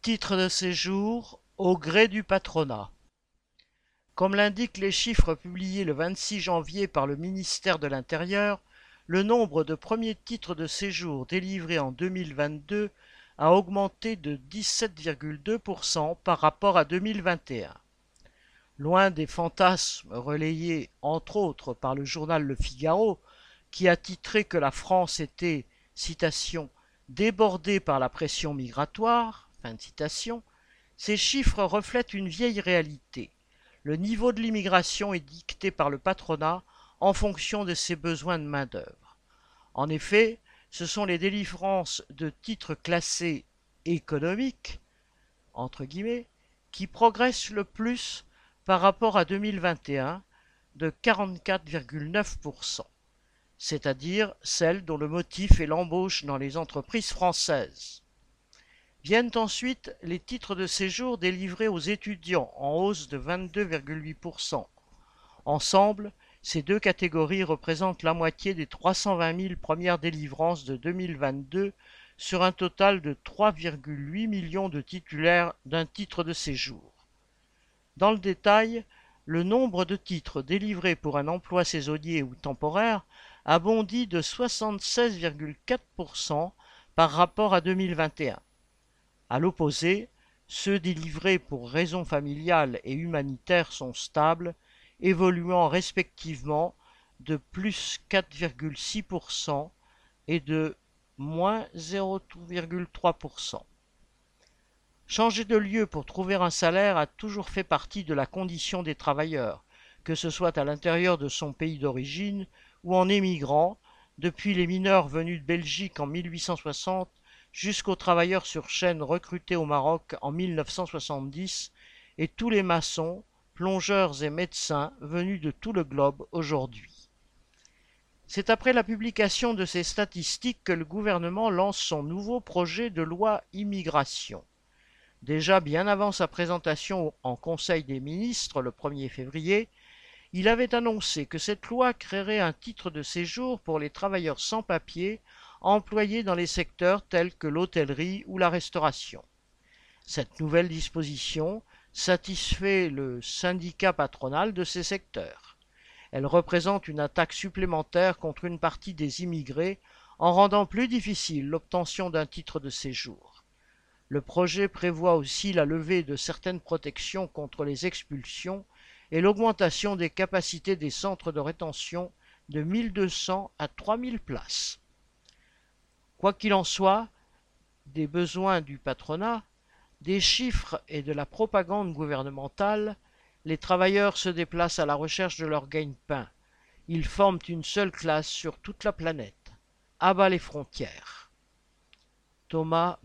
Titre de séjour au gré du patronat. Comme l'indiquent les chiffres publiés le 26 janvier par le ministère de l'Intérieur, le nombre de premiers titres de séjour délivrés en 2022 a augmenté de 17,2% par rapport à 2021. Loin des fantasmes relayés entre autres par le journal Le Figaro, qui a titré que la France était, citation, débordée par la pression migratoire, Ces chiffres reflètent une vieille réalité. Le niveau de l'immigration est dicté par le patronat en fonction de ses besoins de main-d'œuvre. En effet, ce sont les délivrances de titres classés économiques, qui progressent le plus par rapport à 2021 de 44,9%, c'est-à-dire celles dont le motif est l'embauche dans les entreprises françaises. Viennent ensuite les titres de séjour délivrés aux étudiants, en hausse de 22,8%. Ensemble, ces deux catégories représentent la moitié des 320 000 premières délivrances de 2022 sur un total de 3,8 millions de titulaires d'un titre de séjour. Dans le détail, le nombre de titres délivrés pour un emploi saisonnier ou temporaire a bondi de 76,4% par rapport à 2021. À l'opposé, ceux délivrés pour raisons familiales et humanitaires sont stables, évoluant respectivement de plus 4,6% et de moins 0,3%. Changer de lieu pour trouver un salaire a toujours fait partie de la condition des travailleurs, que ce soit à l'intérieur de son pays d'origine ou en émigrant, depuis les mineurs venus de Belgique en 1860 jusqu'aux travailleurs sur chaîne recrutés au Maroc en 1970 et tous les maçons, plongeurs et médecins venus de tout le globe aujourd'hui. C'est après la publication de ces statistiques que le gouvernement lance son nouveau projet de loi immigration. Déjà bien avant sa présentation en Conseil des ministres le 1er février, il avait annoncé que cette loi créerait un titre de séjour pour les travailleurs sans papier employés dans les secteurs tels que l'hôtellerie ou la restauration. Cette nouvelle disposition satisfait le syndicat patronal de ces secteurs. Elle représente une attaque supplémentaire contre une partie des immigrés en rendant plus difficile l'obtention d'un titre de séjour. Le projet prévoit aussi la levée de certaines protections contre les expulsions et l'augmentation des capacités des centres de rétention de 1200 à 3000 places. Quoi qu'il en soit, des besoins du patronat, des chiffres et de la propagande gouvernementale, les travailleurs se déplacent à la recherche de leur gagne-pain. Ils forment une seule classe sur toute la planète. À bas les frontières. Thomas